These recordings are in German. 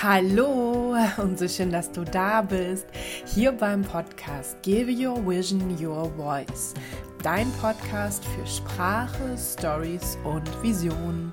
Hallo und so schön, dass du da bist. Hier beim Podcast Give Your Vision Your Voice. Dein Podcast für Sprache, Stories und Visionen.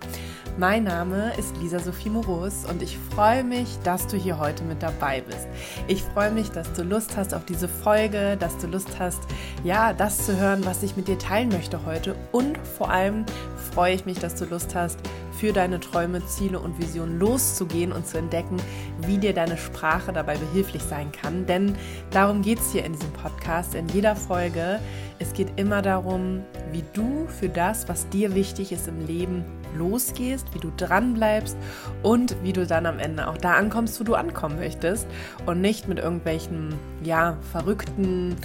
Mein Name ist Lisa Sophie Moros und ich freue mich, dass du hier heute mit dabei bist. Ich freue mich, dass du Lust hast auf diese Folge, dass du Lust hast, ja, das zu hören, was ich mit dir teilen möchte heute. Und vor allem freue ich mich, dass du Lust hast, für deine Träume, Ziele und Visionen loszugehen und zu entdecken, wie dir deine Sprache dabei behilflich sein kann. Denn darum geht es hier in diesem Podcast, in jeder Folge. Es geht immer darum, wie du für das, was dir wichtig ist im Leben, losgehst, wie du dran bleibst und wie du dann am Ende auch da ankommst, wo du ankommen möchtest und nicht mit irgendwelchen ja verrückten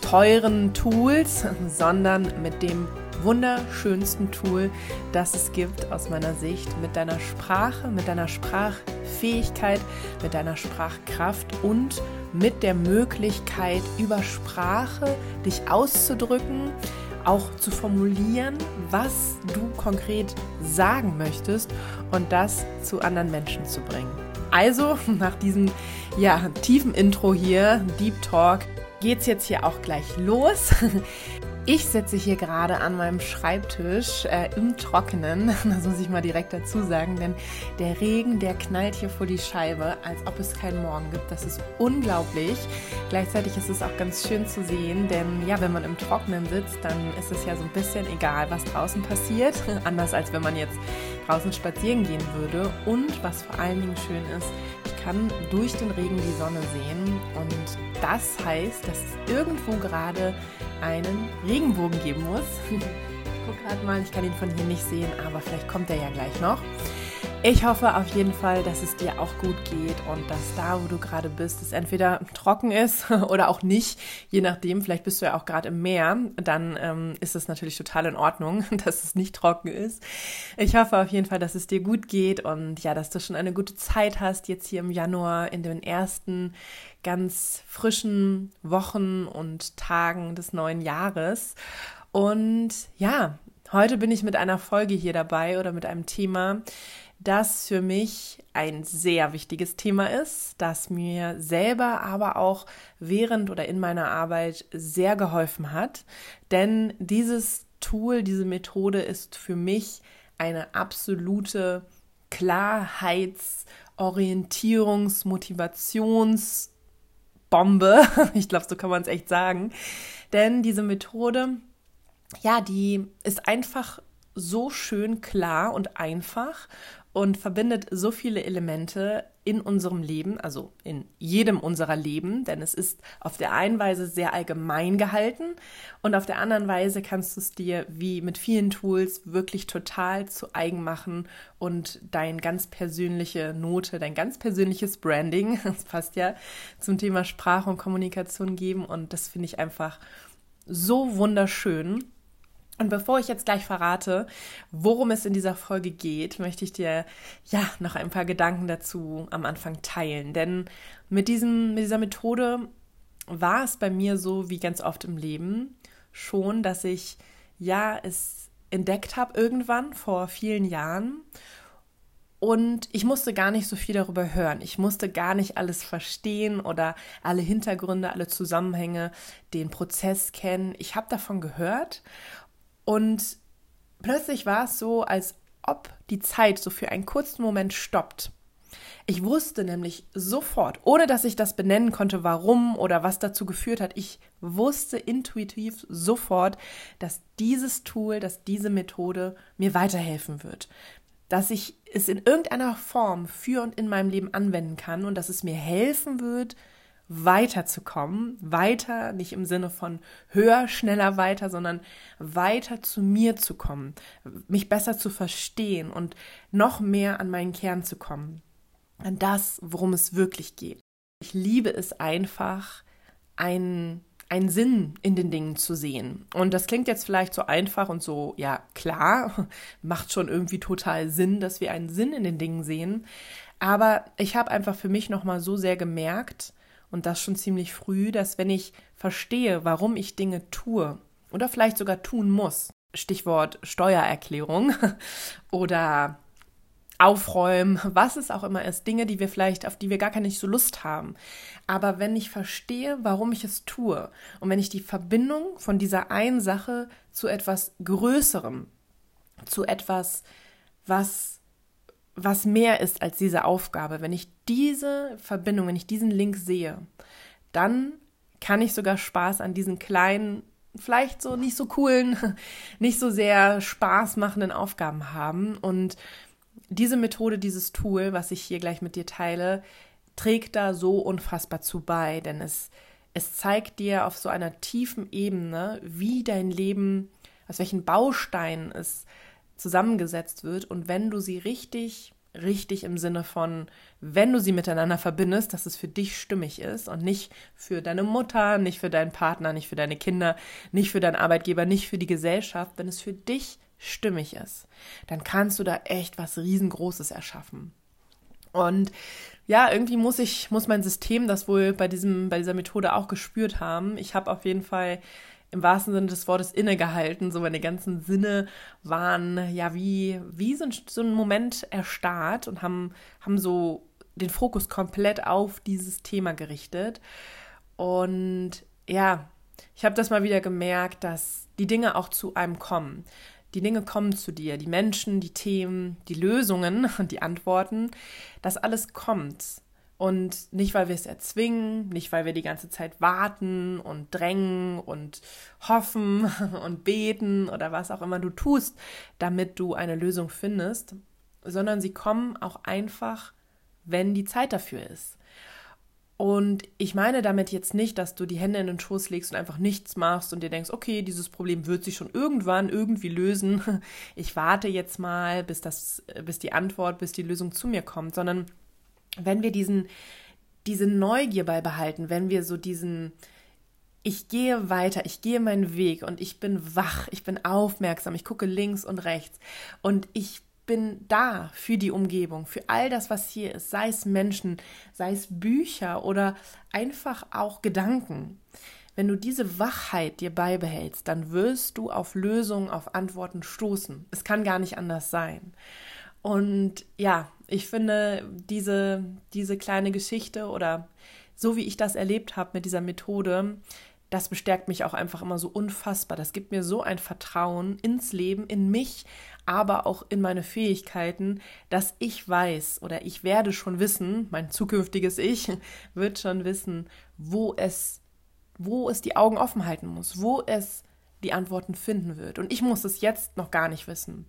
teuren Tools, sondern mit dem wunderschönsten Tool, das es gibt aus meiner Sicht, mit deiner Sprache, mit deiner Sprachfähigkeit, mit deiner Sprachkraft und mit der Möglichkeit, über Sprache dich auszudrücken, auch zu formulieren, was du konkret sagen möchtest und das zu anderen Menschen zu bringen. Also nach diesem ja, tiefen Intro hier, Deep Talk, geht es jetzt hier auch gleich los. Ich sitze hier gerade an meinem Schreibtisch äh, im Trockenen, das muss ich mal direkt dazu sagen, denn der Regen, der knallt hier vor die Scheibe, als ob es keinen Morgen gibt. Das ist unglaublich. Gleichzeitig ist es auch ganz schön zu sehen, denn ja, wenn man im Trockenen sitzt, dann ist es ja so ein bisschen egal, was draußen passiert. Anders als wenn man jetzt draußen spazieren gehen würde. Und was vor allen Dingen schön ist, kann durch den Regen die Sonne sehen. Und das heißt, dass es irgendwo gerade einen Regenbogen geben muss. Ich guck gerade mal, ich kann ihn von hier nicht sehen, aber vielleicht kommt er ja gleich noch. Ich hoffe auf jeden Fall, dass es dir auch gut geht und dass da, wo du gerade bist, es entweder trocken ist oder auch nicht. Je nachdem, vielleicht bist du ja auch gerade im Meer, dann ähm, ist es natürlich total in Ordnung, dass es nicht trocken ist. Ich hoffe auf jeden Fall, dass es dir gut geht und ja, dass du schon eine gute Zeit hast, jetzt hier im Januar in den ersten ganz frischen Wochen und Tagen des neuen Jahres. Und ja, heute bin ich mit einer Folge hier dabei oder mit einem Thema, das für mich ein sehr wichtiges Thema ist, das mir selber aber auch während oder in meiner Arbeit sehr geholfen hat. Denn dieses Tool, diese Methode ist für mich eine absolute Klarheits-, Orientierungs-, Motivationsbombe. Ich glaube, so kann man es echt sagen. Denn diese Methode, ja, die ist einfach so schön klar und einfach und verbindet so viele Elemente in unserem Leben, also in jedem unserer Leben, denn es ist auf der einen Weise sehr allgemein gehalten und auf der anderen Weise kannst du es dir wie mit vielen Tools wirklich total zu eigen machen und dein ganz persönliche Note, dein ganz persönliches Branding, das passt ja zum Thema Sprache und Kommunikation geben und das finde ich einfach so wunderschön. Und bevor ich jetzt gleich verrate, worum es in dieser Folge geht, möchte ich dir ja noch ein paar Gedanken dazu am Anfang teilen. Denn mit, diesem, mit dieser Methode war es bei mir so wie ganz oft im Leben schon, dass ich ja es entdeckt habe irgendwann vor vielen Jahren und ich musste gar nicht so viel darüber hören. Ich musste gar nicht alles verstehen oder alle Hintergründe, alle Zusammenhänge, den Prozess kennen. Ich habe davon gehört und plötzlich war es so, als ob die Zeit so für einen kurzen Moment stoppt. Ich wusste nämlich sofort, ohne dass ich das benennen konnte, warum oder was dazu geführt hat, ich wusste intuitiv sofort, dass dieses Tool, dass diese Methode mir weiterhelfen wird. Dass ich es in irgendeiner Form für und in meinem Leben anwenden kann und dass es mir helfen wird, weiterzukommen, weiter, nicht im Sinne von höher, schneller weiter, sondern weiter zu mir zu kommen, mich besser zu verstehen und noch mehr an meinen Kern zu kommen, an das, worum es wirklich geht. Ich liebe es einfach, einen, einen Sinn in den Dingen zu sehen. Und das klingt jetzt vielleicht so einfach und so, ja, klar, macht schon irgendwie total Sinn, dass wir einen Sinn in den Dingen sehen. Aber ich habe einfach für mich nochmal so sehr gemerkt, und das schon ziemlich früh, dass wenn ich verstehe, warum ich Dinge tue oder vielleicht sogar tun muss, Stichwort Steuererklärung oder aufräumen, was es auch immer ist, Dinge, die wir vielleicht, auf die wir gar keine so Lust haben. Aber wenn ich verstehe, warum ich es tue und wenn ich die Verbindung von dieser einen Sache zu etwas Größerem, zu etwas, was, was mehr ist als diese Aufgabe, wenn ich diese Verbindung, wenn ich diesen Link sehe, dann kann ich sogar Spaß an diesen kleinen vielleicht so nicht so coolen, nicht so sehr Spaß machenden Aufgaben haben. Und diese Methode, dieses Tool, was ich hier gleich mit dir teile, trägt da so unfassbar zu bei, denn es, es zeigt dir auf so einer tiefen Ebene, wie dein Leben, aus welchen Bausteinen es zusammengesetzt wird und wenn du sie richtig, richtig im Sinne von, wenn du sie miteinander verbindest, dass es für dich stimmig ist und nicht für deine Mutter, nicht für deinen Partner, nicht für deine Kinder, nicht für deinen Arbeitgeber, nicht für die Gesellschaft, wenn es für dich stimmig ist, dann kannst du da echt was riesengroßes erschaffen. Und ja, irgendwie muss ich, muss mein System das wohl bei diesem, bei dieser Methode auch gespürt haben. Ich habe auf jeden Fall im wahrsten Sinne des Wortes innegehalten. So meine ganzen Sinne waren ja wie, wie so ein, so ein Moment erstarrt und haben, haben so den Fokus komplett auf dieses Thema gerichtet. Und ja, ich habe das mal wieder gemerkt, dass die Dinge auch zu einem kommen. Die Dinge kommen zu dir, die Menschen, die Themen, die Lösungen, die Antworten, das alles kommt. Und nicht, weil wir es erzwingen, nicht, weil wir die ganze Zeit warten und drängen und hoffen und beten oder was auch immer du tust, damit du eine Lösung findest, sondern sie kommen auch einfach, wenn die Zeit dafür ist. Und ich meine damit jetzt nicht, dass du die Hände in den Schoß legst und einfach nichts machst und dir denkst, okay, dieses Problem wird sich schon irgendwann irgendwie lösen. Ich warte jetzt mal, bis das, bis die Antwort, bis die Lösung zu mir kommt, sondern wenn wir diesen, diese Neugier beibehalten, wenn wir so diesen, ich gehe weiter, ich gehe meinen Weg und ich bin wach, ich bin aufmerksam, ich gucke links und rechts und ich bin da für die Umgebung, für all das, was hier ist, sei es Menschen, sei es Bücher oder einfach auch Gedanken. Wenn du diese Wachheit dir beibehältst, dann wirst du auf Lösungen, auf Antworten stoßen. Es kann gar nicht anders sein. Und ja, ich finde diese, diese kleine Geschichte oder so wie ich das erlebt habe mit dieser Methode, das bestärkt mich auch einfach immer so unfassbar. Das gibt mir so ein Vertrauen ins Leben, in mich, aber auch in meine Fähigkeiten, dass ich weiß oder ich werde schon wissen, mein zukünftiges Ich wird schon wissen, wo es, wo es die Augen offen halten muss, wo es die Antworten finden wird. Und ich muss es jetzt noch gar nicht wissen.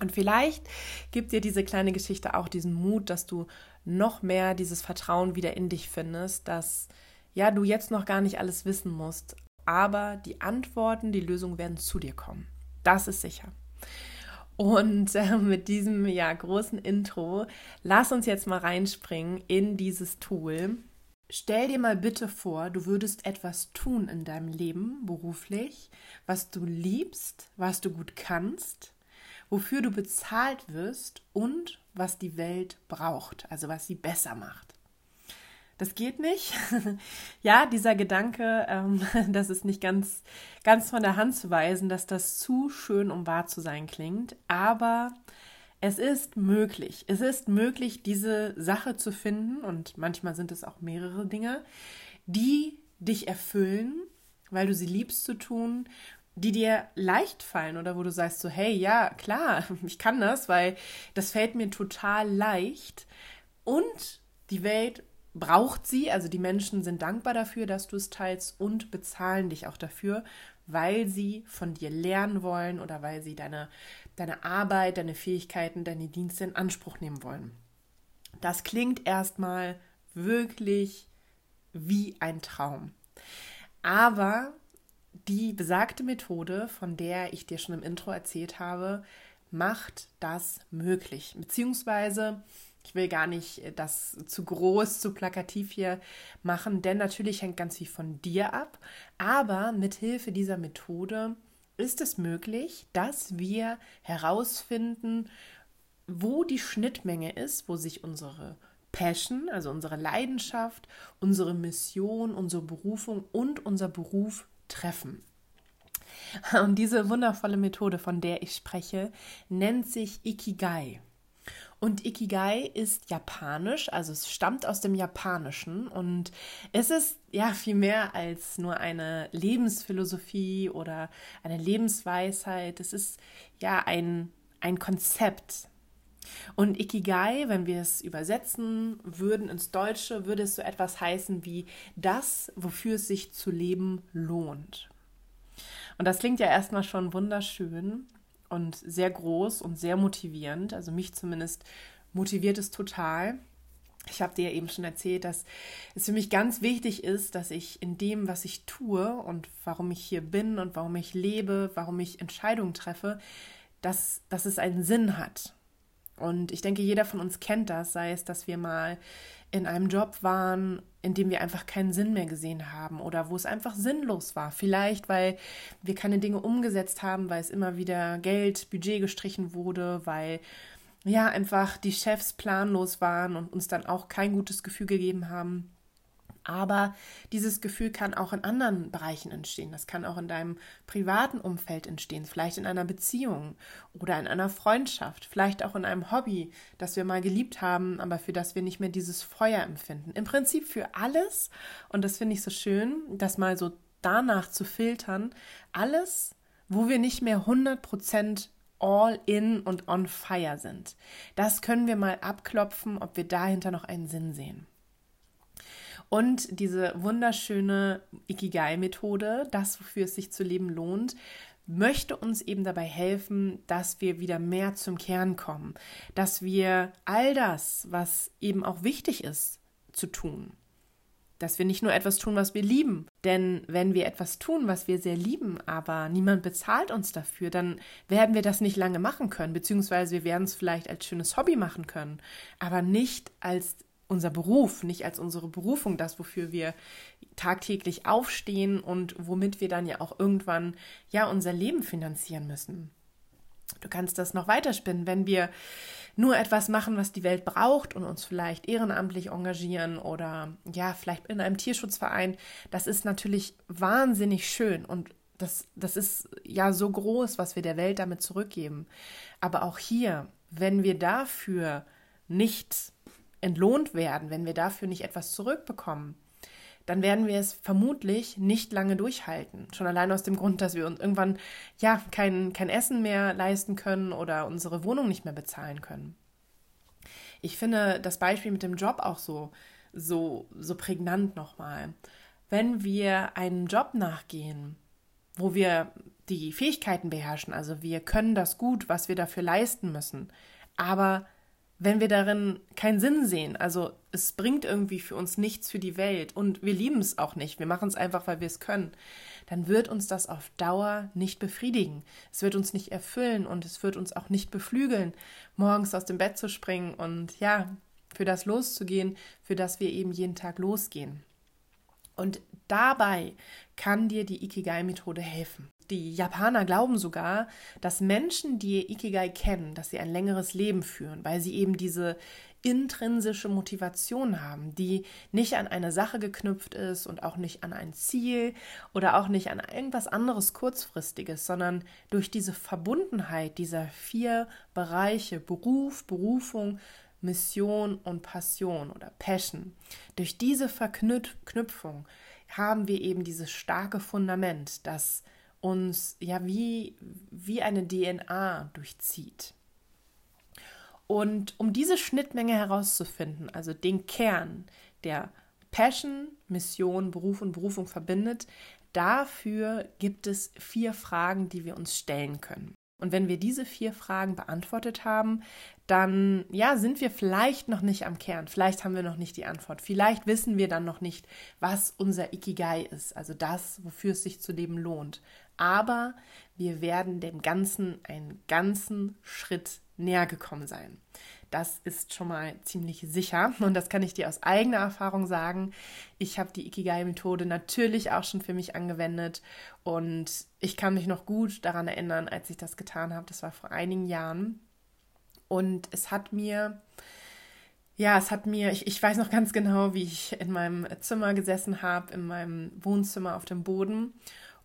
Und vielleicht gibt dir diese kleine Geschichte auch diesen Mut, dass du noch mehr dieses Vertrauen wieder in dich findest, dass ja, du jetzt noch gar nicht alles wissen musst, aber die Antworten, die Lösungen werden zu dir kommen. Das ist sicher. Und äh, mit diesem ja großen Intro, lass uns jetzt mal reinspringen in dieses Tool. Stell dir mal bitte vor, du würdest etwas tun in deinem Leben beruflich, was du liebst, was du gut kannst wofür du bezahlt wirst und was die Welt braucht, also was sie besser macht. Das geht nicht. ja, dieser Gedanke, ähm, das ist nicht ganz, ganz von der Hand zu weisen, dass das zu schön, um wahr zu sein klingt. Aber es ist möglich. Es ist möglich, diese Sache zu finden, und manchmal sind es auch mehrere Dinge, die dich erfüllen, weil du sie liebst zu tun die dir leicht fallen oder wo du sagst so, hey, ja, klar, ich kann das, weil das fällt mir total leicht. Und die Welt braucht sie, also die Menschen sind dankbar dafür, dass du es teilst und bezahlen dich auch dafür, weil sie von dir lernen wollen oder weil sie deine, deine Arbeit, deine Fähigkeiten, deine Dienste in Anspruch nehmen wollen. Das klingt erstmal wirklich wie ein Traum. Aber die besagte Methode, von der ich dir schon im Intro erzählt habe, macht das möglich. Beziehungsweise, ich will gar nicht das zu groß, zu plakativ hier machen, denn natürlich hängt ganz viel von dir ab. Aber mit Hilfe dieser Methode ist es möglich, dass wir herausfinden, wo die Schnittmenge ist, wo sich unsere Passion, also unsere Leidenschaft, unsere Mission, unsere Berufung und unser Beruf treffen. Und diese wundervolle Methode, von der ich spreche, nennt sich Ikigai. Und Ikigai ist japanisch, also es stammt aus dem Japanischen und es ist ja viel mehr als nur eine Lebensphilosophie oder eine Lebensweisheit. Es ist ja ein, ein Konzept. Und Ikigai, wenn wir es übersetzen würden ins Deutsche, würde es so etwas heißen wie das, wofür es sich zu leben lohnt. Und das klingt ja erstmal schon wunderschön und sehr groß und sehr motivierend. Also mich zumindest motiviert es total. Ich habe dir ja eben schon erzählt, dass es für mich ganz wichtig ist, dass ich in dem, was ich tue und warum ich hier bin und warum ich lebe, warum ich Entscheidungen treffe, dass, dass es einen Sinn hat. Und ich denke, jeder von uns kennt das, sei es, dass wir mal in einem Job waren, in dem wir einfach keinen Sinn mehr gesehen haben oder wo es einfach sinnlos war. Vielleicht, weil wir keine Dinge umgesetzt haben, weil es immer wieder Geld, Budget gestrichen wurde, weil ja einfach die Chefs planlos waren und uns dann auch kein gutes Gefühl gegeben haben. Aber dieses Gefühl kann auch in anderen Bereichen entstehen. Das kann auch in deinem privaten Umfeld entstehen, vielleicht in einer Beziehung oder in einer Freundschaft, vielleicht auch in einem Hobby, das wir mal geliebt haben, aber für das wir nicht mehr dieses Feuer empfinden. Im Prinzip für alles, und das finde ich so schön, das mal so danach zu filtern, alles, wo wir nicht mehr 100 Prozent all in und on fire sind. Das können wir mal abklopfen, ob wir dahinter noch einen Sinn sehen. Und diese wunderschöne Ikigai-Methode, das, wofür es sich zu leben lohnt, möchte uns eben dabei helfen, dass wir wieder mehr zum Kern kommen, dass wir all das, was eben auch wichtig ist, zu tun, dass wir nicht nur etwas tun, was wir lieben. Denn wenn wir etwas tun, was wir sehr lieben, aber niemand bezahlt uns dafür, dann werden wir das nicht lange machen können, beziehungsweise wir werden es vielleicht als schönes Hobby machen können, aber nicht als unser Beruf, nicht als unsere Berufung, das, wofür wir tagtäglich aufstehen und womit wir dann ja auch irgendwann ja unser Leben finanzieren müssen. Du kannst das noch weiterspinnen, wenn wir nur etwas machen, was die Welt braucht und uns vielleicht ehrenamtlich engagieren oder ja, vielleicht in einem Tierschutzverein. Das ist natürlich wahnsinnig schön und das, das ist ja so groß, was wir der Welt damit zurückgeben. Aber auch hier, wenn wir dafür nicht entlohnt werden, wenn wir dafür nicht etwas zurückbekommen, dann werden wir es vermutlich nicht lange durchhalten. Schon allein aus dem Grund, dass wir uns irgendwann ja kein, kein Essen mehr leisten können oder unsere Wohnung nicht mehr bezahlen können. Ich finde das Beispiel mit dem Job auch so, so, so prägnant nochmal. Wenn wir einen Job nachgehen, wo wir die Fähigkeiten beherrschen, also wir können das gut, was wir dafür leisten müssen, aber wenn wir darin keinen Sinn sehen, also es bringt irgendwie für uns nichts für die Welt und wir lieben es auch nicht, wir machen es einfach, weil wir es können, dann wird uns das auf Dauer nicht befriedigen. Es wird uns nicht erfüllen und es wird uns auch nicht beflügeln, morgens aus dem Bett zu springen und ja, für das loszugehen, für das wir eben jeden Tag losgehen. Und dabei kann dir die Ikigai-Methode helfen. Die Japaner glauben sogar, dass Menschen, die Ikigai kennen, dass sie ein längeres Leben führen, weil sie eben diese intrinsische Motivation haben, die nicht an eine Sache geknüpft ist und auch nicht an ein Ziel oder auch nicht an irgendwas anderes kurzfristiges, sondern durch diese Verbundenheit dieser vier Bereiche Beruf, Berufung, Mission und Passion oder Passion. Durch diese Verknüpfung haben wir eben dieses starke Fundament, das uns ja wie, wie eine DNA durchzieht. Und um diese Schnittmenge herauszufinden, also den Kern, der Passion, Mission, Beruf und Berufung verbindet, dafür gibt es vier Fragen, die wir uns stellen können. Und wenn wir diese vier Fragen beantwortet haben, dann ja, sind wir vielleicht noch nicht am Kern. Vielleicht haben wir noch nicht die Antwort. Vielleicht wissen wir dann noch nicht, was unser Ikigai ist, also das, wofür es sich zu leben lohnt aber wir werden dem Ganzen einen ganzen Schritt näher gekommen sein. Das ist schon mal ziemlich sicher und das kann ich dir aus eigener Erfahrung sagen. Ich habe die Ikigai-Methode natürlich auch schon für mich angewendet und ich kann mich noch gut daran erinnern, als ich das getan habe. Das war vor einigen Jahren und es hat mir ja, es hat mir, ich, ich weiß noch ganz genau, wie ich in meinem Zimmer gesessen habe, in meinem Wohnzimmer auf dem Boden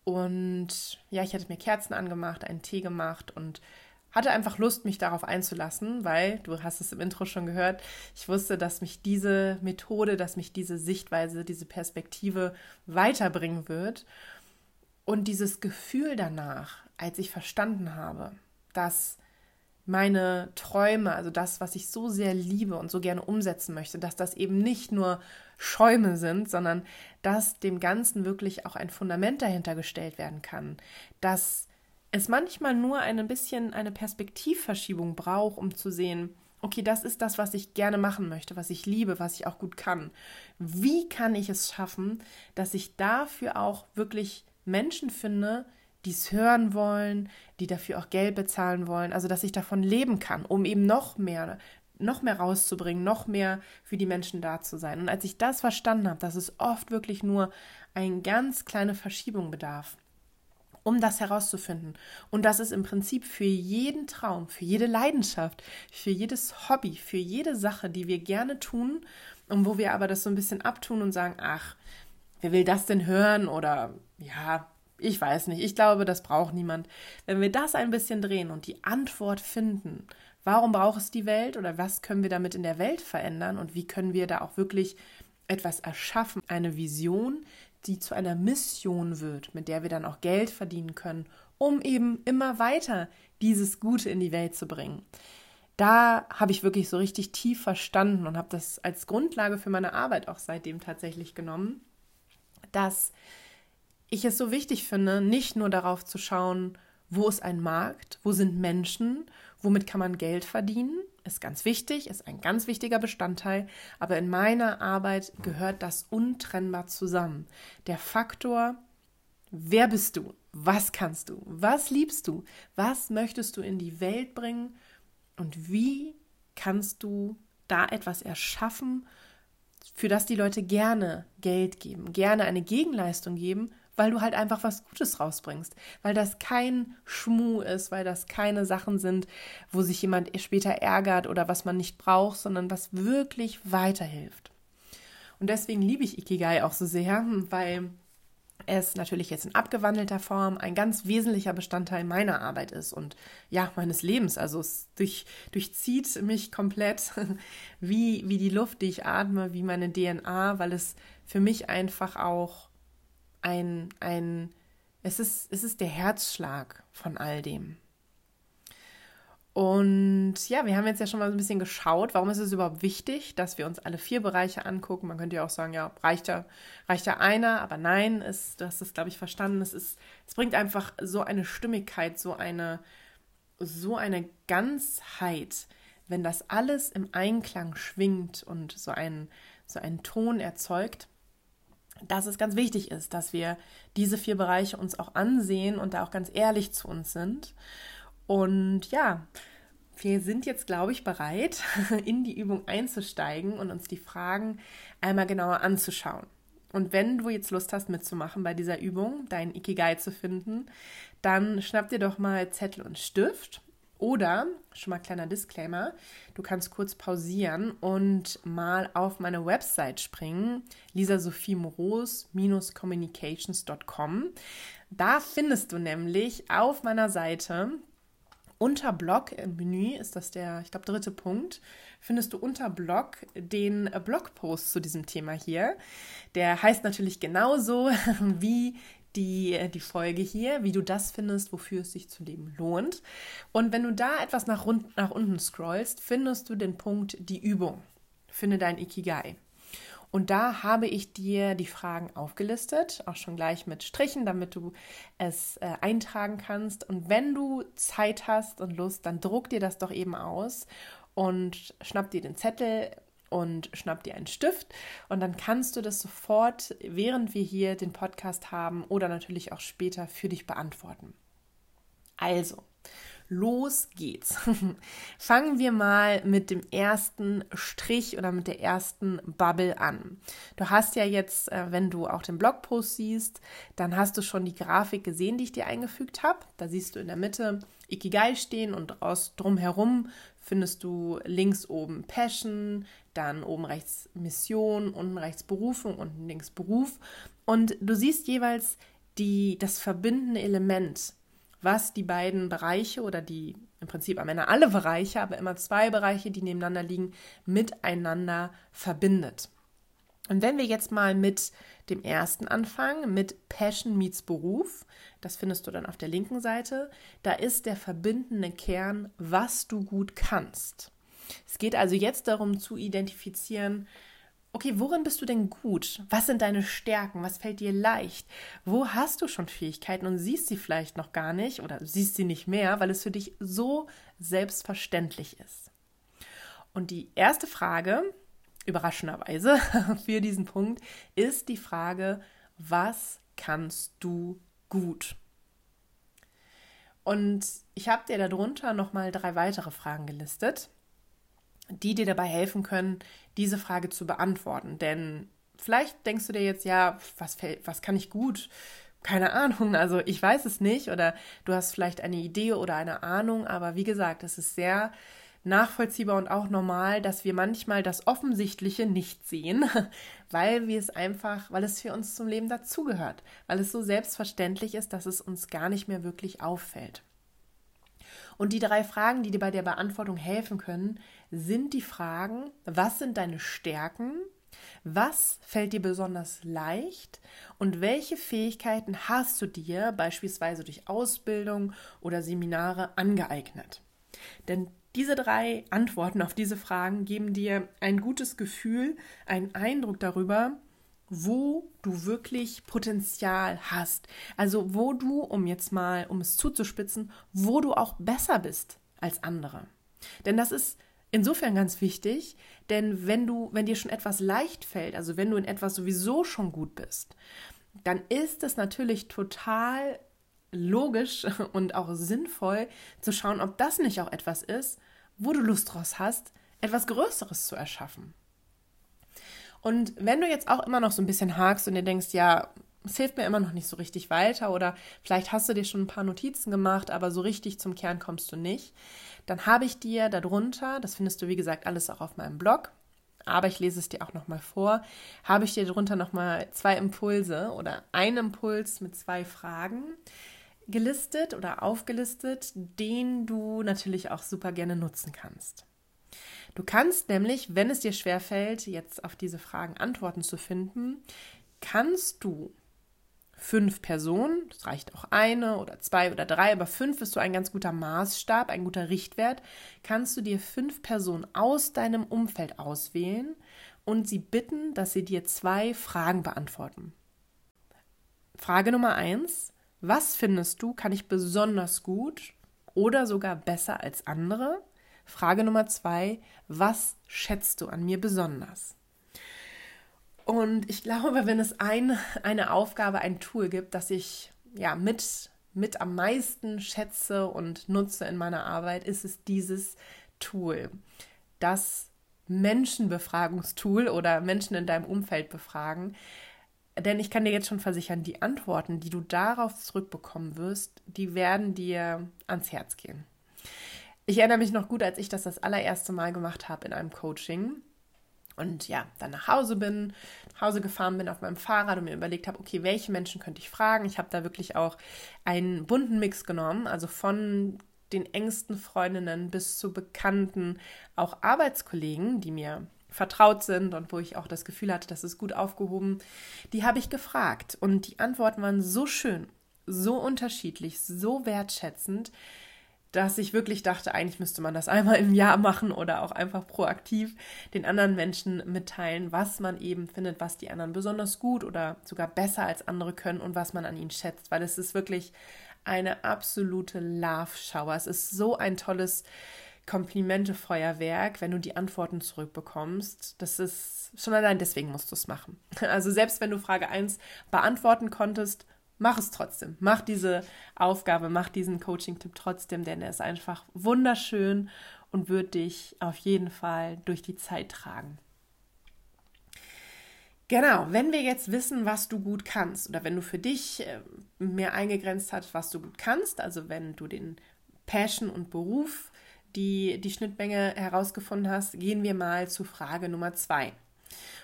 und ja, ich hatte mir Kerzen angemacht, einen Tee gemacht und hatte einfach Lust, mich darauf einzulassen, weil, du hast es im Intro schon gehört, ich wusste, dass mich diese Methode, dass mich diese Sichtweise, diese Perspektive weiterbringen wird. Und dieses Gefühl danach, als ich verstanden habe, dass meine Träume, also das, was ich so sehr liebe und so gerne umsetzen möchte, dass das eben nicht nur Schäume sind, sondern dass dem Ganzen wirklich auch ein Fundament dahinter gestellt werden kann, dass es manchmal nur ein bisschen eine Perspektivverschiebung braucht, um zu sehen, okay, das ist das, was ich gerne machen möchte, was ich liebe, was ich auch gut kann. Wie kann ich es schaffen, dass ich dafür auch wirklich Menschen finde, die es hören wollen, die dafür auch Geld bezahlen wollen, also dass ich davon leben kann, um eben noch mehr, noch mehr rauszubringen, noch mehr für die Menschen da zu sein. Und als ich das verstanden habe, dass es oft wirklich nur eine ganz kleine Verschiebung bedarf, um das herauszufinden. Und dass es im Prinzip für jeden Traum, für jede Leidenschaft, für jedes Hobby, für jede Sache, die wir gerne tun und wo wir aber das so ein bisschen abtun und sagen, ach, wer will das denn hören? Oder ja, ich weiß nicht, ich glaube, das braucht niemand. Wenn wir das ein bisschen drehen und die Antwort finden, warum braucht es die Welt oder was können wir damit in der Welt verändern und wie können wir da auch wirklich etwas erschaffen, eine Vision, die zu einer Mission wird, mit der wir dann auch Geld verdienen können, um eben immer weiter dieses Gute in die Welt zu bringen. Da habe ich wirklich so richtig tief verstanden und habe das als Grundlage für meine Arbeit auch seitdem tatsächlich genommen, dass ich es so wichtig finde, nicht nur darauf zu schauen, wo ist ein Markt, wo sind Menschen, womit kann man Geld verdienen, ist ganz wichtig, ist ein ganz wichtiger Bestandteil, aber in meiner Arbeit gehört das untrennbar zusammen. Der Faktor, wer bist du, was kannst du, was liebst du, was möchtest du in die Welt bringen? Und wie kannst du da etwas erschaffen, für das die Leute gerne Geld geben, gerne eine Gegenleistung geben weil du halt einfach was Gutes rausbringst, weil das kein Schmuh ist, weil das keine Sachen sind, wo sich jemand später ärgert oder was man nicht braucht, sondern was wirklich weiterhilft. Und deswegen liebe ich Ikigai auch so sehr, weil es natürlich jetzt in abgewandelter Form ein ganz wesentlicher Bestandteil meiner Arbeit ist und ja, meines Lebens. Also es durch, durchzieht mich komplett wie, wie die Luft, die ich atme, wie meine DNA, weil es für mich einfach auch ein, ein, es ist, es ist der Herzschlag von all dem. Und ja, wir haben jetzt ja schon mal ein bisschen geschaut, warum ist es überhaupt wichtig, dass wir uns alle vier Bereiche angucken. Man könnte ja auch sagen, ja, reicht ja, reicht ja einer, aber nein, ist, du hast es, glaube ich, verstanden. Es ist, es bringt einfach so eine Stimmigkeit, so eine, so eine Ganzheit, wenn das alles im Einklang schwingt und so einen, so einen Ton erzeugt, dass es ganz wichtig ist, dass wir diese vier Bereiche uns auch ansehen und da auch ganz ehrlich zu uns sind. Und ja, wir sind jetzt, glaube ich, bereit, in die Übung einzusteigen und uns die Fragen einmal genauer anzuschauen. Und wenn du jetzt Lust hast mitzumachen bei dieser Übung, deinen Ikigai zu finden, dann schnapp dir doch mal Zettel und Stift oder, schon mal kleiner Disclaimer, du kannst kurz pausieren und mal auf meine Website springen, lisasophie-communications.com. Da findest du nämlich auf meiner Seite unter Blog im Menü ist das der, ich glaube, dritte Punkt, findest du unter Blog den Blogpost zu diesem Thema hier. Der heißt natürlich genauso wie die, äh, die Folge hier, wie du das findest, wofür es sich zu leben lohnt. Und wenn du da etwas nach, rund, nach unten scrollst, findest du den Punkt die Übung. Finde dein Ikigai. Und da habe ich dir die Fragen aufgelistet, auch schon gleich mit Strichen, damit du es äh, eintragen kannst. Und wenn du Zeit hast und Lust, dann druck dir das doch eben aus und schnapp dir den Zettel und schnapp dir einen Stift und dann kannst du das sofort, während wir hier den Podcast haben oder natürlich auch später für dich beantworten. Also, los geht's. Fangen wir mal mit dem ersten Strich oder mit der ersten Bubble an. Du hast ja jetzt, äh, wenn du auch den Blogpost siehst, dann hast du schon die Grafik gesehen, die ich dir eingefügt habe. Da siehst du in der Mitte Ikigai stehen und drumherum findest du links oben Passion, dann oben rechts Mission, unten rechts Berufung, unten links Beruf. Und du siehst jeweils die, das verbindende Element, was die beiden Bereiche oder die im Prinzip am Ende alle Bereiche, aber immer zwei Bereiche, die nebeneinander liegen, miteinander verbindet. Und wenn wir jetzt mal mit dem ersten anfangen, mit Passion meets Beruf, das findest du dann auf der linken Seite, da ist der verbindende Kern, was du gut kannst. Es geht also jetzt darum zu identifizieren, okay, worin bist du denn gut? Was sind deine Stärken? Was fällt dir leicht? Wo hast du schon Fähigkeiten und siehst sie vielleicht noch gar nicht oder siehst sie nicht mehr, weil es für dich so selbstverständlich ist? Und die erste Frage, überraschenderweise für diesen Punkt, ist die Frage, was kannst du gut? Und ich habe dir darunter nochmal drei weitere Fragen gelistet, die dir dabei helfen können, diese Frage zu beantworten. Denn vielleicht denkst du dir jetzt, ja, was, was kann ich gut? Keine Ahnung, also ich weiß es nicht oder du hast vielleicht eine Idee oder eine Ahnung, aber wie gesagt, es ist sehr nachvollziehbar und auch normal, dass wir manchmal das Offensichtliche nicht sehen, weil wir es einfach, weil es für uns zum Leben dazugehört, weil es so selbstverständlich ist, dass es uns gar nicht mehr wirklich auffällt. Und die drei Fragen, die dir bei der Beantwortung helfen können, sind die Fragen, was sind deine Stärken? Was fällt dir besonders leicht und welche Fähigkeiten hast du dir beispielsweise durch Ausbildung oder Seminare angeeignet? Denn diese drei Antworten auf diese Fragen geben dir ein gutes Gefühl, einen Eindruck darüber, wo du wirklich Potenzial hast. Also wo du, um jetzt mal, um es zuzuspitzen, wo du auch besser bist als andere. Denn das ist insofern ganz wichtig, denn wenn du, wenn dir schon etwas leicht fällt, also wenn du in etwas sowieso schon gut bist, dann ist es natürlich total logisch und auch sinnvoll zu schauen, ob das nicht auch etwas ist, wo du Lust draus hast, etwas Größeres zu erschaffen. Und wenn du jetzt auch immer noch so ein bisschen hakst und dir denkst, ja, es hilft mir immer noch nicht so richtig weiter oder vielleicht hast du dir schon ein paar Notizen gemacht, aber so richtig zum Kern kommst du nicht, dann habe ich dir darunter, das findest du wie gesagt alles auch auf meinem Blog, aber ich lese es dir auch nochmal vor, habe ich dir darunter nochmal zwei Impulse oder einen Impuls mit zwei Fragen, gelistet oder aufgelistet, den du natürlich auch super gerne nutzen kannst. Du kannst nämlich, wenn es dir schwerfällt, jetzt auf diese Fragen Antworten zu finden, kannst du fünf Personen, das reicht auch eine oder zwei oder drei, aber fünf ist so ein ganz guter Maßstab, ein guter Richtwert, kannst du dir fünf Personen aus deinem Umfeld auswählen und sie bitten, dass sie dir zwei Fragen beantworten. Frage Nummer eins, was findest du, kann ich besonders gut oder sogar besser als andere? Frage Nummer zwei, was schätzt du an mir besonders? Und ich glaube, wenn es ein, eine Aufgabe, ein Tool gibt, das ich ja mit, mit am meisten schätze und nutze in meiner Arbeit, ist es dieses Tool. Das Menschenbefragungstool oder Menschen in deinem Umfeld befragen. Denn ich kann dir jetzt schon versichern, die Antworten, die du darauf zurückbekommen wirst, die werden dir ans Herz gehen. Ich erinnere mich noch gut, als ich das das allererste Mal gemacht habe in einem Coaching und ja, dann nach Hause bin, nach Hause gefahren bin auf meinem Fahrrad und mir überlegt habe, okay, welche Menschen könnte ich fragen? Ich habe da wirklich auch einen bunten Mix genommen, also von den engsten Freundinnen bis zu Bekannten, auch Arbeitskollegen, die mir vertraut sind und wo ich auch das Gefühl hatte, das ist gut aufgehoben, die habe ich gefragt. Und die Antworten waren so schön, so unterschiedlich, so wertschätzend, dass ich wirklich dachte, eigentlich müsste man das einmal im Jahr machen oder auch einfach proaktiv den anderen Menschen mitteilen, was man eben findet, was die anderen besonders gut oder sogar besser als andere können und was man an ihnen schätzt, weil es ist wirklich eine absolute Love-Shower. Es ist so ein tolles Komplimente-Feuerwerk, wenn du die Antworten zurückbekommst. Das ist schon allein deswegen musst du es machen. Also selbst wenn du Frage 1 beantworten konntest, mach es trotzdem. Mach diese Aufgabe, mach diesen Coaching-Tipp trotzdem, denn er ist einfach wunderschön und wird dich auf jeden Fall durch die Zeit tragen. Genau, wenn wir jetzt wissen, was du gut kannst oder wenn du für dich äh, mehr eingegrenzt hast, was du gut kannst, also wenn du den Passion und Beruf die, die Schnittmenge herausgefunden hast, gehen wir mal zu Frage Nummer zwei.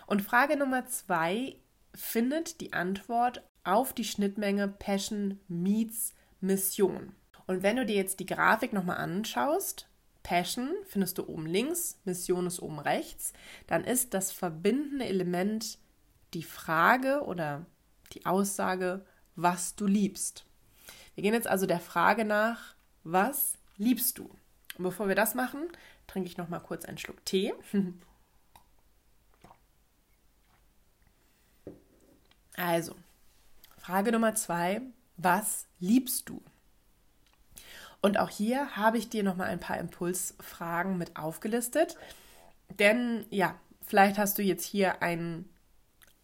Und Frage Nummer zwei findet die Antwort auf die Schnittmenge Passion meets Mission. Und wenn du dir jetzt die Grafik nochmal anschaust, Passion findest du oben links, Mission ist oben rechts, dann ist das verbindende Element die Frage oder die Aussage, was du liebst. Wir gehen jetzt also der Frage nach, was liebst du? Und bevor wir das machen, trinke ich noch mal kurz einen Schluck Tee. Also, Frage Nummer zwei, was liebst du? Und auch hier habe ich dir noch mal ein paar Impulsfragen mit aufgelistet. Denn ja, vielleicht hast du jetzt hier ein,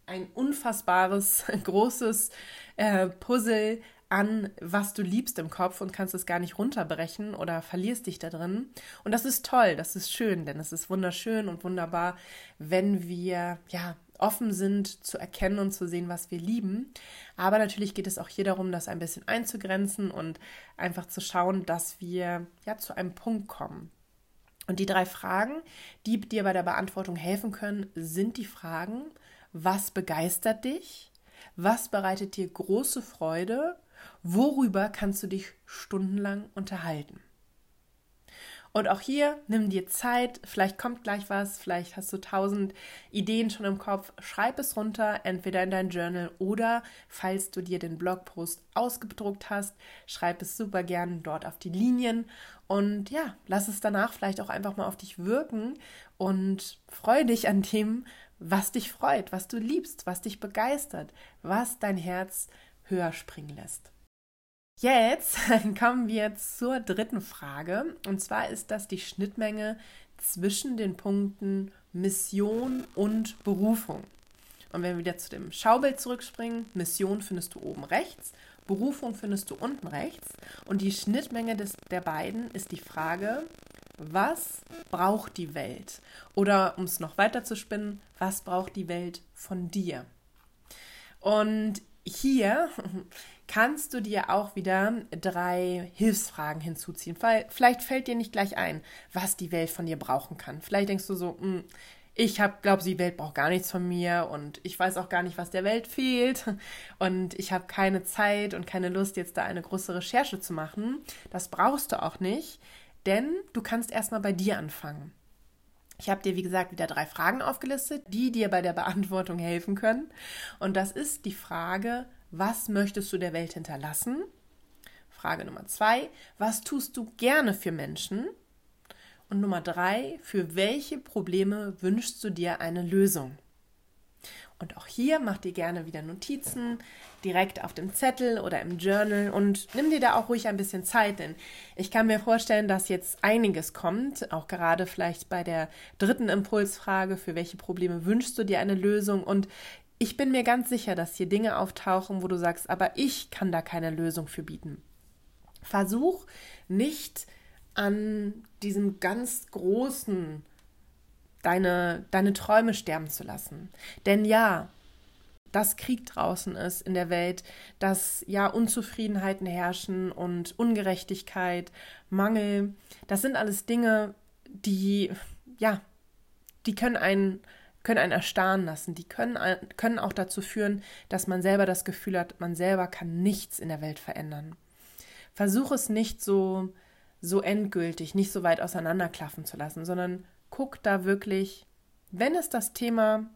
ein unfassbares, großes äh, Puzzle an, was du liebst im Kopf und kannst es gar nicht runterbrechen oder verlierst dich da drin. Und das ist toll, das ist schön, denn es ist wunderschön und wunderbar, wenn wir ja offen sind zu erkennen und zu sehen, was wir lieben. Aber natürlich geht es auch hier darum, das ein bisschen einzugrenzen und einfach zu schauen, dass wir ja zu einem Punkt kommen. Und die drei Fragen, die dir bei der Beantwortung helfen können, sind die Fragen, was begeistert dich? Was bereitet dir große Freude? Worüber kannst du dich stundenlang unterhalten? Und auch hier nimm dir Zeit, vielleicht kommt gleich was, vielleicht hast du tausend Ideen schon im Kopf. Schreib es runter, entweder in dein Journal oder falls du dir den Blogpost ausgedruckt hast, schreib es super gern dort auf die Linien und ja, lass es danach vielleicht auch einfach mal auf dich wirken und freue dich an dem, was dich freut, was du liebst, was dich begeistert, was dein Herz höher springen lässt. Jetzt kommen wir zur dritten Frage. Und zwar ist das die Schnittmenge zwischen den Punkten Mission und Berufung. Und wenn wir wieder zu dem Schaubild zurückspringen, Mission findest du oben rechts, Berufung findest du unten rechts. Und die Schnittmenge des, der beiden ist die Frage, was braucht die Welt? Oder um es noch weiter zu spinnen, was braucht die Welt von dir? Und hier kannst du dir auch wieder drei Hilfsfragen hinzuziehen. Vielleicht fällt dir nicht gleich ein, was die Welt von dir brauchen kann. Vielleicht denkst du so, hm, ich glaube, die Welt braucht gar nichts von mir und ich weiß auch gar nicht, was der Welt fehlt und ich habe keine Zeit und keine Lust, jetzt da eine große Recherche zu machen. Das brauchst du auch nicht, denn du kannst erstmal bei dir anfangen. Ich habe dir, wie gesagt, wieder drei Fragen aufgelistet, die dir bei der Beantwortung helfen können. Und das ist die Frage, was möchtest du der Welt hinterlassen? Frage Nummer zwei, was tust du gerne für Menschen? Und Nummer drei, für welche Probleme wünschst du dir eine Lösung? Und auch hier mach dir gerne wieder Notizen, direkt auf dem Zettel oder im Journal und nimm dir da auch ruhig ein bisschen Zeit, denn ich kann mir vorstellen, dass jetzt einiges kommt, auch gerade vielleicht bei der dritten Impulsfrage, für welche Probleme wünschst du dir eine Lösung? Und ich bin mir ganz sicher, dass hier Dinge auftauchen, wo du sagst, aber ich kann da keine Lösung für bieten. Versuch nicht an diesem ganz großen deine, deine Träume sterben zu lassen. Denn ja, dass Krieg draußen ist in der Welt, dass ja Unzufriedenheiten herrschen und Ungerechtigkeit, Mangel, das sind alles Dinge, die ja, die können einen können einen erstarren lassen, die können, können auch dazu führen, dass man selber das Gefühl hat, man selber kann nichts in der Welt verändern. Versuch es nicht so, so endgültig, nicht so weit auseinanderklaffen zu lassen, sondern guck da wirklich, wenn es das Thema,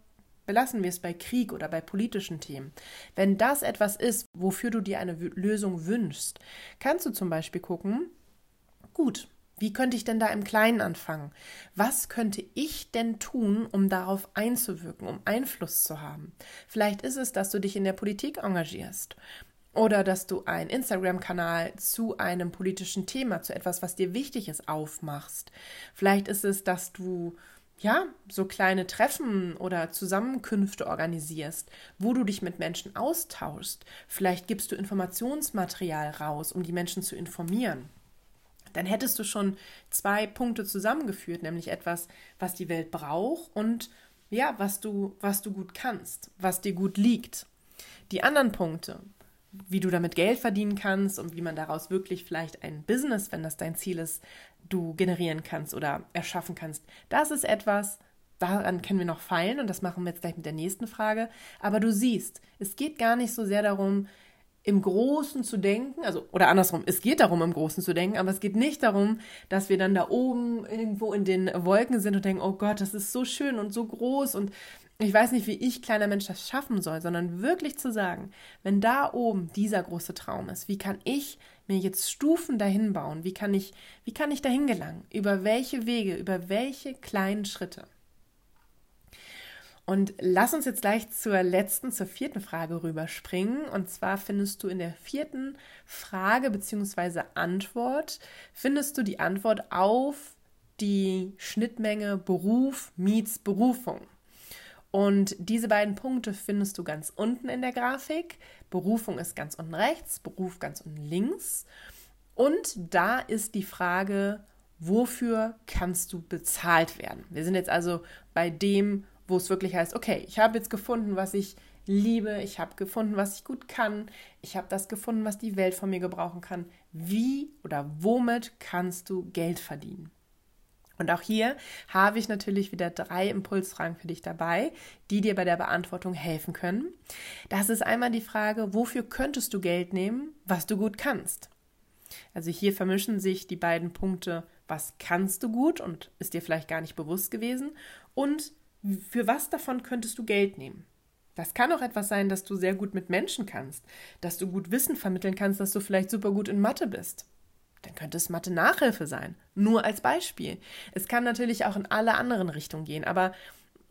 belassen wir es bei Krieg oder bei politischen Themen, wenn das etwas ist, wofür du dir eine Lösung wünschst, kannst du zum Beispiel gucken, gut, wie könnte ich denn da im Kleinen anfangen? Was könnte ich denn tun, um darauf einzuwirken, um Einfluss zu haben? Vielleicht ist es, dass du dich in der Politik engagierst oder dass du einen Instagram-Kanal zu einem politischen Thema, zu etwas, was dir wichtig ist, aufmachst. Vielleicht ist es, dass du ja, so kleine Treffen oder Zusammenkünfte organisierst, wo du dich mit Menschen austauschst. Vielleicht gibst du Informationsmaterial raus, um die Menschen zu informieren. Dann hättest du schon zwei Punkte zusammengeführt, nämlich etwas, was die Welt braucht und ja, was du, was du gut kannst, was dir gut liegt. Die anderen Punkte, wie du damit Geld verdienen kannst und wie man daraus wirklich vielleicht ein Business, wenn das dein Ziel ist, du generieren kannst oder erschaffen kannst. Das ist etwas, daran können wir noch feilen und das machen wir jetzt gleich mit der nächsten Frage. Aber du siehst, es geht gar nicht so sehr darum, im Großen zu denken, also oder andersrum, es geht darum, im Großen zu denken, aber es geht nicht darum, dass wir dann da oben irgendwo in den Wolken sind und denken, oh Gott, das ist so schön und so groß und ich weiß nicht, wie ich, kleiner Mensch, das schaffen soll, sondern wirklich zu sagen, wenn da oben dieser große Traum ist, wie kann ich mir jetzt Stufen dahin bauen? Wie kann ich, wie kann ich dahin gelangen? Über welche Wege, über welche kleinen Schritte? Und lass uns jetzt gleich zur letzten, zur vierten Frage rüberspringen. Und zwar findest du in der vierten Frage bzw. Antwort, findest du die Antwort auf die Schnittmenge Beruf meets Berufung. Und diese beiden Punkte findest du ganz unten in der Grafik. Berufung ist ganz unten rechts, Beruf ganz unten links. Und da ist die Frage, wofür kannst du bezahlt werden? Wir sind jetzt also bei dem, wo es wirklich heißt, okay, ich habe jetzt gefunden, was ich liebe, ich habe gefunden, was ich gut kann, ich habe das gefunden, was die Welt von mir gebrauchen kann. Wie oder womit kannst du Geld verdienen? Und auch hier habe ich natürlich wieder drei Impulsfragen für dich dabei, die dir bei der Beantwortung helfen können. Das ist einmal die Frage, wofür könntest du Geld nehmen, was du gut kannst? Also hier vermischen sich die beiden Punkte, was kannst du gut und ist dir vielleicht gar nicht bewusst gewesen und für was davon könntest du Geld nehmen? Das kann auch etwas sein, dass du sehr gut mit Menschen kannst, dass du gut Wissen vermitteln kannst, dass du vielleicht super gut in Mathe bist. Dann könnte es Mathe-Nachhilfe sein. Nur als Beispiel. Es kann natürlich auch in alle anderen Richtungen gehen, aber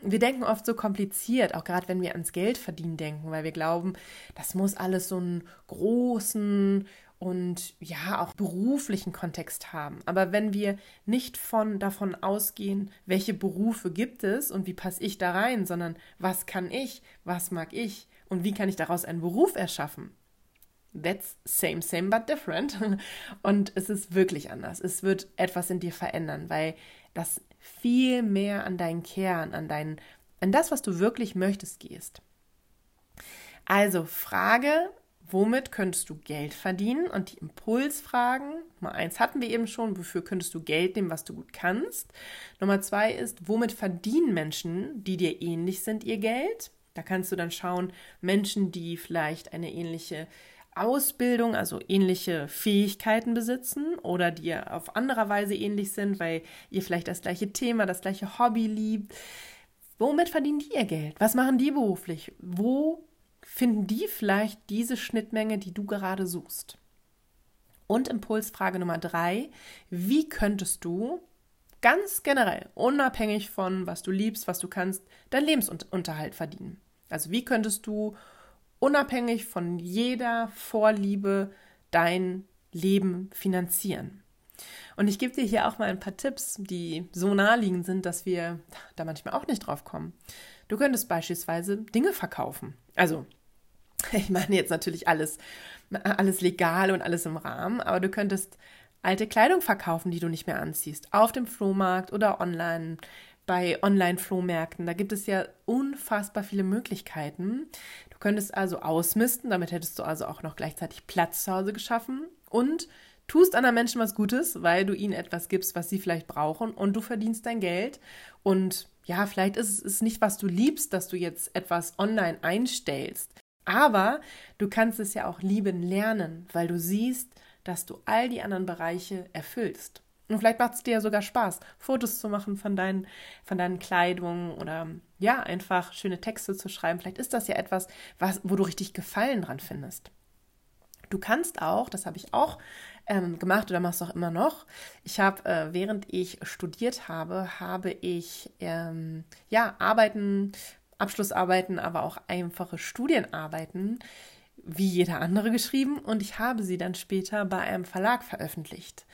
wir denken oft so kompliziert, auch gerade wenn wir ans Geld verdienen denken, weil wir glauben, das muss alles so einen großen und ja auch beruflichen Kontext haben. Aber wenn wir nicht von davon ausgehen, welche Berufe gibt es und wie passe ich da rein, sondern was kann ich, was mag ich und wie kann ich daraus einen Beruf erschaffen? That's same, same, but different. Und es ist wirklich anders. Es wird etwas in dir verändern, weil das viel mehr an deinen Kern, an dein, an das, was du wirklich möchtest, gehst. Also Frage, womit könntest du Geld verdienen? Und die Impulsfragen, Nummer eins hatten wir eben schon, wofür könntest du Geld nehmen, was du gut kannst? Nummer zwei ist, womit verdienen Menschen, die dir ähnlich sind, ihr Geld? Da kannst du dann schauen, Menschen, die vielleicht eine ähnliche Ausbildung, also ähnliche Fähigkeiten besitzen oder die auf andere Weise ähnlich sind, weil ihr vielleicht das gleiche Thema, das gleiche Hobby liebt. Womit verdienen die ihr Geld? Was machen die beruflich? Wo finden die vielleicht diese Schnittmenge, die du gerade suchst? Und Impulsfrage Nummer drei, wie könntest du ganz generell, unabhängig von was du liebst, was du kannst, deinen Lebensunterhalt verdienen? Also wie könntest du unabhängig von jeder Vorliebe dein Leben finanzieren? Und ich gebe dir hier auch mal ein paar Tipps, die so naheliegend sind, dass wir da manchmal auch nicht drauf kommen. Du könntest beispielsweise Dinge verkaufen. Also ich meine jetzt natürlich alles, alles legal und alles im Rahmen, aber du könntest alte Kleidung verkaufen, die du nicht mehr anziehst, auf dem Flohmarkt oder online, bei Online-Flohmärkten. Da gibt es ja unfassbar viele Möglichkeiten. Du könntest also ausmisten, damit hättest du also auch noch gleichzeitig Platz zu Hause geschaffen und tust anderen Menschen was Gutes, weil du ihnen etwas gibst, was sie vielleicht brauchen und du verdienst dein Geld und ja, vielleicht ist es nicht, was du liebst, dass du jetzt etwas online einstellst. Aber du kannst es ja auch lieben lernen, weil du siehst, dass du all die anderen Bereiche erfüllst. Und vielleicht macht es dir ja sogar Spaß, Fotos zu machen von deinen, von deinen Kleidungen oder ja, einfach schöne Texte zu schreiben. Vielleicht ist das ja etwas, was, wo du richtig Gefallen dran findest. Du kannst auch, das habe ich auch ähm, gemacht oder machst auch immer noch. Ich habe, äh, während ich studiert habe, habe ich ähm, ja Arbeiten Abschlussarbeiten, aber auch einfache Studienarbeiten wie jeder andere geschrieben und ich habe sie dann später bei einem Verlag veröffentlicht.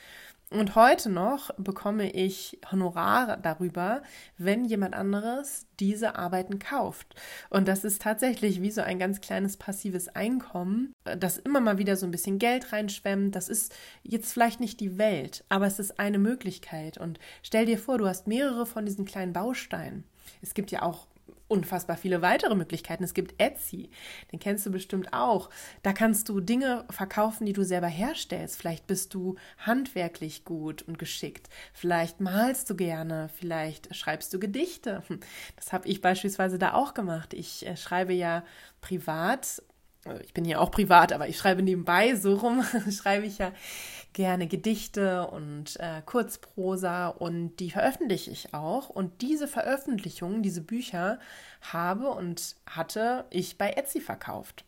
Und heute noch bekomme ich Honorare darüber, wenn jemand anderes diese Arbeiten kauft. Und das ist tatsächlich wie so ein ganz kleines passives Einkommen, das immer mal wieder so ein bisschen Geld reinschwemmt. Das ist jetzt vielleicht nicht die Welt, aber es ist eine Möglichkeit. Und stell dir vor, du hast mehrere von diesen kleinen Bausteinen. Es gibt ja auch unfassbar viele weitere Möglichkeiten. Es gibt Etsy, den kennst du bestimmt auch. Da kannst du Dinge verkaufen, die du selber herstellst. Vielleicht bist du handwerklich gut und geschickt. Vielleicht malst du gerne, vielleicht schreibst du Gedichte. Das habe ich beispielsweise da auch gemacht. Ich äh, schreibe ja privat ich bin hier auch privat, aber ich schreibe nebenbei, so rum schreibe ich ja gerne Gedichte und äh, Kurzprosa und die veröffentliche ich auch. Und diese Veröffentlichungen, diese Bücher habe und hatte ich bei Etsy verkauft.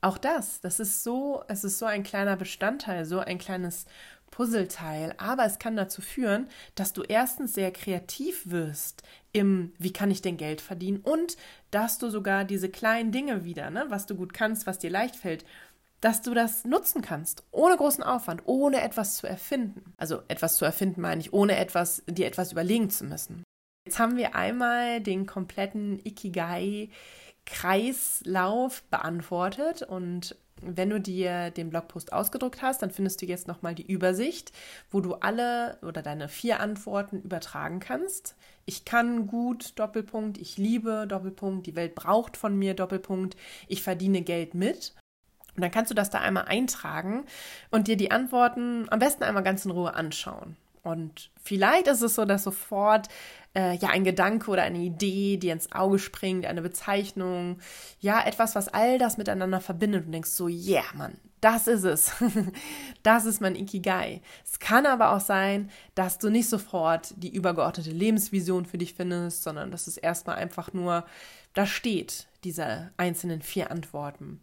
Auch das, das ist so, es ist so ein kleiner Bestandteil, so ein kleines Puzzleteil, aber es kann dazu führen, dass du erstens sehr kreativ wirst im, wie kann ich denn Geld verdienen und dass du sogar diese kleinen Dinge wieder, ne, was du gut kannst, was dir leicht fällt, dass du das nutzen kannst, ohne großen Aufwand, ohne etwas zu erfinden. Also etwas zu erfinden meine ich, ohne etwas, dir etwas überlegen zu müssen. Jetzt haben wir einmal den kompletten Ikigai-Kreislauf beantwortet und wenn du dir den Blogpost ausgedruckt hast, dann findest du jetzt nochmal die Übersicht, wo du alle oder deine vier Antworten übertragen kannst. Ich kann gut, Doppelpunkt, ich liebe, Doppelpunkt, die Welt braucht von mir, Doppelpunkt, ich verdiene Geld mit. Und dann kannst du das da einmal eintragen und dir die Antworten am besten einmal ganz in Ruhe anschauen. Und vielleicht ist es so, dass sofort äh, ja ein Gedanke oder eine Idee dir ins Auge springt, eine Bezeichnung, ja etwas, was all das miteinander verbindet und denkst so, yeah, Mann, das ist es. das ist mein Ikigai. Es kann aber auch sein, dass du nicht sofort die übergeordnete Lebensvision für dich findest, sondern dass es erstmal einfach nur da steht, diese einzelnen vier Antworten.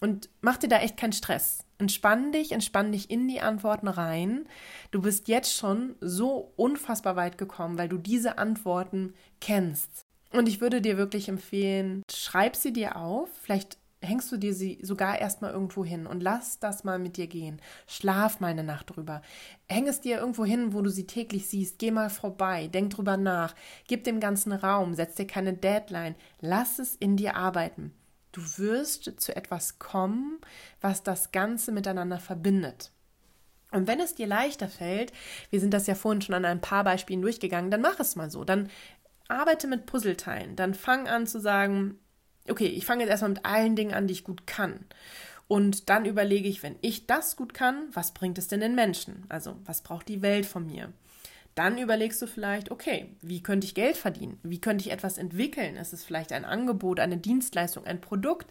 Und mach dir da echt keinen Stress. Entspann dich, entspann dich in die Antworten rein. Du bist jetzt schon so unfassbar weit gekommen, weil du diese Antworten kennst. Und ich würde dir wirklich empfehlen, schreib sie dir auf. Vielleicht hängst du dir sie sogar erstmal irgendwo hin und lass das mal mit dir gehen. Schlaf mal eine Nacht drüber. Häng es dir irgendwo hin, wo du sie täglich siehst. Geh mal vorbei, denk drüber nach. Gib dem ganzen Raum, setz dir keine Deadline. Lass es in dir arbeiten. Du wirst zu etwas kommen, was das Ganze miteinander verbindet. Und wenn es dir leichter fällt, wir sind das ja vorhin schon an ein paar Beispielen durchgegangen, dann mach es mal so. Dann arbeite mit Puzzleteilen. Dann fang an zu sagen, okay, ich fange jetzt erstmal mit allen Dingen an, die ich gut kann. Und dann überlege ich, wenn ich das gut kann, was bringt es denn den Menschen? Also, was braucht die Welt von mir? Dann überlegst du vielleicht, okay, wie könnte ich Geld verdienen? Wie könnte ich etwas entwickeln? Ist es vielleicht ein Angebot, eine Dienstleistung, ein Produkt?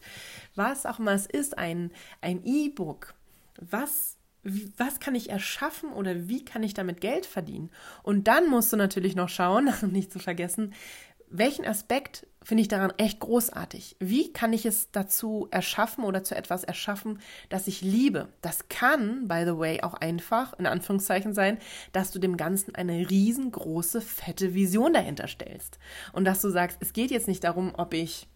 Was auch immer es ist, ein ein E-Book. Was was kann ich erschaffen oder wie kann ich damit Geld verdienen? Und dann musst du natürlich noch schauen, nicht zu vergessen, welchen Aspekt finde ich daran echt großartig? Wie kann ich es dazu erschaffen oder zu etwas erschaffen, das ich liebe? Das kann, by the way, auch einfach, in Anführungszeichen sein, dass du dem Ganzen eine riesengroße, fette Vision dahinter stellst. Und dass du sagst, es geht jetzt nicht darum, ob ich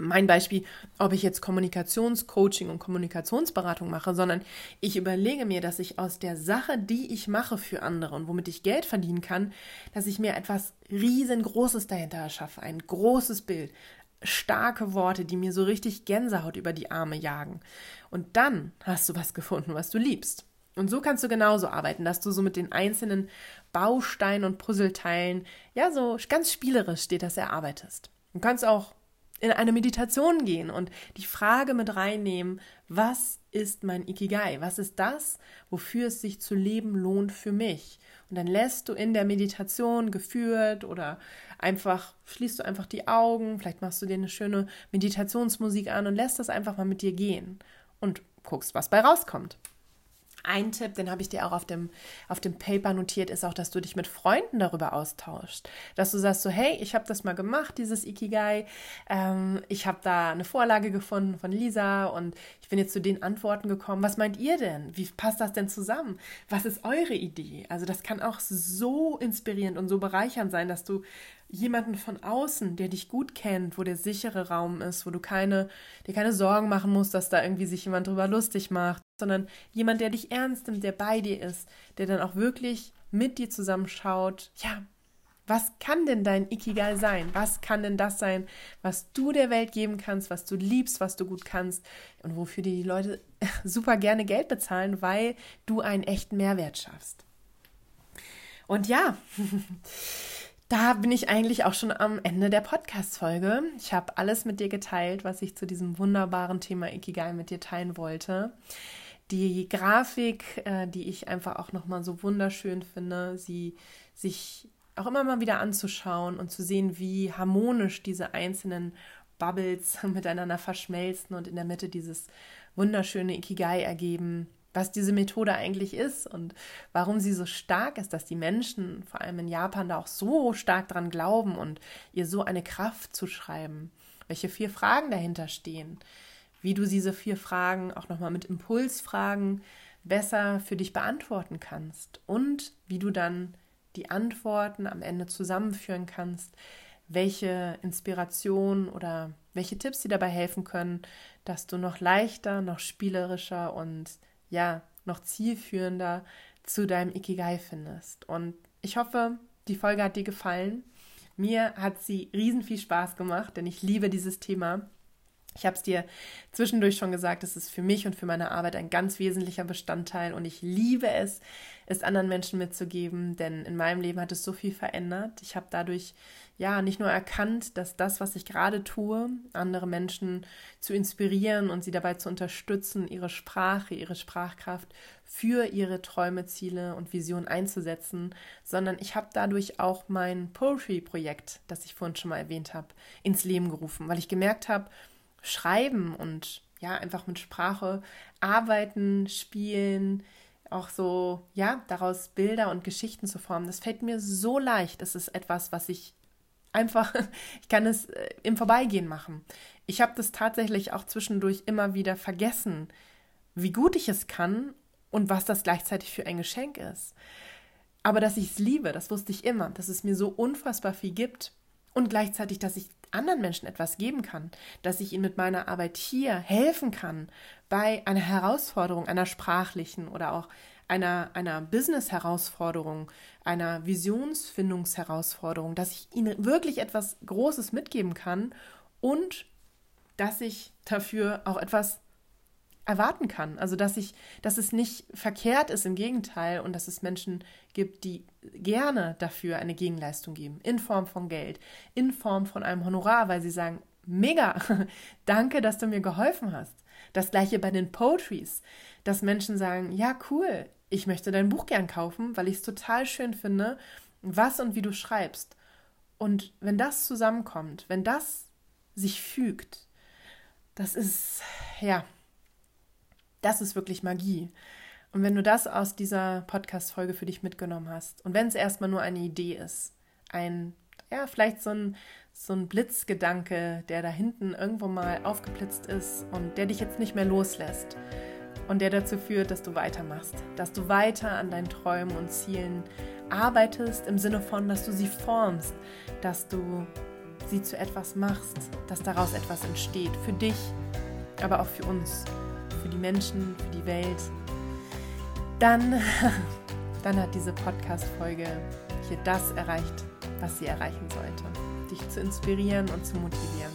mein Beispiel, ob ich jetzt Kommunikationscoaching und Kommunikationsberatung mache, sondern ich überlege mir, dass ich aus der Sache, die ich mache für andere und womit ich Geld verdienen kann, dass ich mir etwas riesengroßes dahinter erschaffe, ein großes Bild, starke Worte, die mir so richtig Gänsehaut über die Arme jagen. Und dann hast du was gefunden, was du liebst. Und so kannst du genauso arbeiten, dass du so mit den einzelnen Bausteinen und Puzzleteilen, ja, so ganz spielerisch dir das erarbeitest. Du kannst auch in eine Meditation gehen und die Frage mit reinnehmen, was ist mein Ikigai? Was ist das, wofür es sich zu leben lohnt für mich? Und dann lässt du in der Meditation geführt oder einfach schließt du einfach die Augen, vielleicht machst du dir eine schöne Meditationsmusik an und lässt das einfach mal mit dir gehen und guckst, was bei rauskommt. Ein Tipp, den habe ich dir auch auf dem, auf dem Paper notiert, ist auch, dass du dich mit Freunden darüber austauschst. Dass du sagst so, hey, ich habe das mal gemacht, dieses Ikigai. Ähm, ich habe da eine Vorlage gefunden von Lisa und ich bin jetzt zu den Antworten gekommen. Was meint ihr denn? Wie passt das denn zusammen? Was ist eure Idee? Also das kann auch so inspirierend und so bereichernd sein, dass du jemanden von außen, der dich gut kennt, wo der sichere Raum ist, wo du keine, dir keine Sorgen machen musst, dass da irgendwie sich jemand drüber lustig macht, sondern jemand, der dich ernst nimmt, der bei dir ist, der dann auch wirklich mit dir zusammenschaut, ja, was kann denn dein Ikigai sein? Was kann denn das sein, was du der Welt geben kannst, was du liebst, was du gut kannst und wofür die Leute super gerne Geld bezahlen, weil du einen echten Mehrwert schaffst? Und ja, da bin ich eigentlich auch schon am Ende der Podcast-Folge. Ich habe alles mit dir geteilt, was ich zu diesem wunderbaren Thema Ikigai mit dir teilen wollte. Die Grafik, äh, die ich einfach auch nochmal so wunderschön finde, sie sich auch immer mal wieder anzuschauen und zu sehen, wie harmonisch diese einzelnen Bubbles miteinander verschmelzen und in der Mitte dieses wunderschöne Ikigai ergeben, was diese Methode eigentlich ist und warum sie so stark ist, dass die Menschen, vor allem in Japan, da auch so stark dran glauben und ihr so eine Kraft zuschreiben. Welche vier Fragen dahinter stehen, wie du diese vier Fragen auch nochmal mit Impulsfragen besser für dich beantworten kannst und wie du dann die Antworten am Ende zusammenführen kannst, welche Inspiration oder welche Tipps dir dabei helfen können, dass du noch leichter, noch spielerischer und ja, noch zielführender zu deinem Ikigai findest. Und ich hoffe, die Folge hat dir gefallen. Mir hat sie riesen viel Spaß gemacht, denn ich liebe dieses Thema. Ich habe es dir zwischendurch schon gesagt, es ist für mich und für meine Arbeit ein ganz wesentlicher Bestandteil und ich liebe es, es anderen Menschen mitzugeben, denn in meinem Leben hat es so viel verändert. Ich habe dadurch ja nicht nur erkannt, dass das, was ich gerade tue, andere Menschen zu inspirieren und sie dabei zu unterstützen, ihre Sprache, ihre Sprachkraft für ihre Träume, Ziele und Visionen einzusetzen, sondern ich habe dadurch auch mein Poetry-Projekt, das ich vorhin schon mal erwähnt habe, ins Leben gerufen, weil ich gemerkt habe, Schreiben und ja, einfach mit Sprache arbeiten, spielen, auch so, ja, daraus Bilder und Geschichten zu formen, das fällt mir so leicht. Es ist etwas, was ich einfach, ich kann es äh, im Vorbeigehen machen. Ich habe das tatsächlich auch zwischendurch immer wieder vergessen, wie gut ich es kann und was das gleichzeitig für ein Geschenk ist. Aber dass ich es liebe, das wusste ich immer, dass es mir so unfassbar viel gibt und gleichzeitig, dass ich anderen Menschen etwas geben kann, dass ich ihnen mit meiner Arbeit hier helfen kann bei einer Herausforderung, einer sprachlichen oder auch einer, einer Business-Herausforderung, einer Visionsfindungsherausforderung, dass ich ihnen wirklich etwas Großes mitgeben kann und dass ich dafür auch etwas erwarten kann. Also dass ich, dass es nicht verkehrt ist, im Gegenteil, und dass es Menschen gibt, die gerne dafür eine Gegenleistung geben, in Form von Geld, in Form von einem Honorar, weil sie sagen, mega, danke, dass du mir geholfen hast. Das gleiche bei den Poetries, dass Menschen sagen, ja, cool, ich möchte dein Buch gern kaufen, weil ich es total schön finde, was und wie du schreibst. Und wenn das zusammenkommt, wenn das sich fügt, das ist, ja, das ist wirklich Magie. Und wenn du das aus dieser Podcast-Folge für dich mitgenommen hast und wenn es erstmal nur eine Idee ist, ein, ja, vielleicht so ein, so ein Blitzgedanke, der da hinten irgendwo mal aufgeblitzt ist und der dich jetzt nicht mehr loslässt und der dazu führt, dass du weitermachst, dass du weiter an deinen Träumen und Zielen arbeitest, im Sinne von, dass du sie formst, dass du sie zu etwas machst, dass daraus etwas entsteht, für dich, aber auch für uns für die Menschen, für die Welt, dann, dann hat diese Podcast-Folge hier das erreicht, was sie erreichen sollte. Dich zu inspirieren und zu motivieren.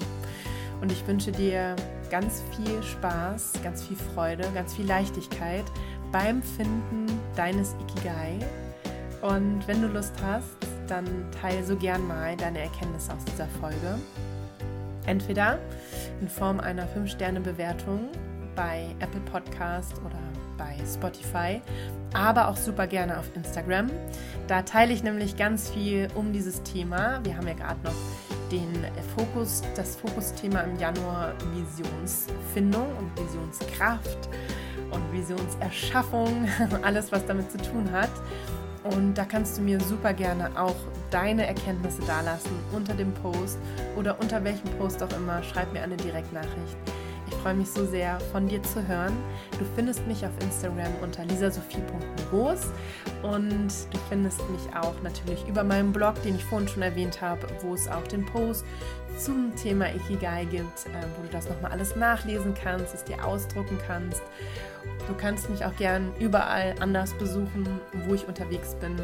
Und ich wünsche dir ganz viel Spaß, ganz viel Freude, ganz viel Leichtigkeit beim Finden deines Ikigai. Und wenn du Lust hast, dann teile so gern mal deine Erkenntnisse aus dieser Folge. Entweder in Form einer 5-Sterne-Bewertung bei Apple Podcast oder bei Spotify, aber auch super gerne auf Instagram. Da teile ich nämlich ganz viel um dieses Thema. Wir haben ja gerade noch den Fokus, das Fokusthema im Januar Visionsfindung und Visionskraft und Visionserschaffung, alles was damit zu tun hat. Und da kannst du mir super gerne auch deine Erkenntnisse dalassen unter dem Post oder unter welchem Post auch immer. Schreib mir eine Direktnachricht. Freue mich so sehr, von dir zu hören. Du findest mich auf Instagram unter lisasophie.groß und du findest mich auch natürlich über meinen Blog, den ich vorhin schon erwähnt habe, wo es auch den Post zum Thema Ikigai gibt, äh, wo du das nochmal alles nachlesen kannst, es dir ausdrucken kannst. Du kannst mich auch gern überall anders besuchen, wo ich unterwegs bin.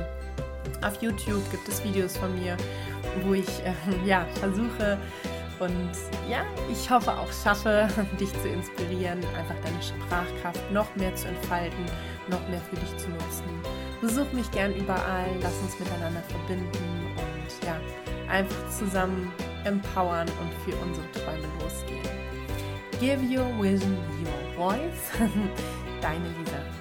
Auf YouTube gibt es Videos von mir, wo ich äh, ja, versuche, und ja, ich hoffe auch schaffe, dich zu inspirieren, einfach deine Sprachkraft noch mehr zu entfalten, noch mehr für dich zu nutzen. Besuch mich gern überall, lass uns miteinander verbinden und ja, einfach zusammen empowern und für unsere Träume losgehen. Give your vision your voice. Deine Lisa.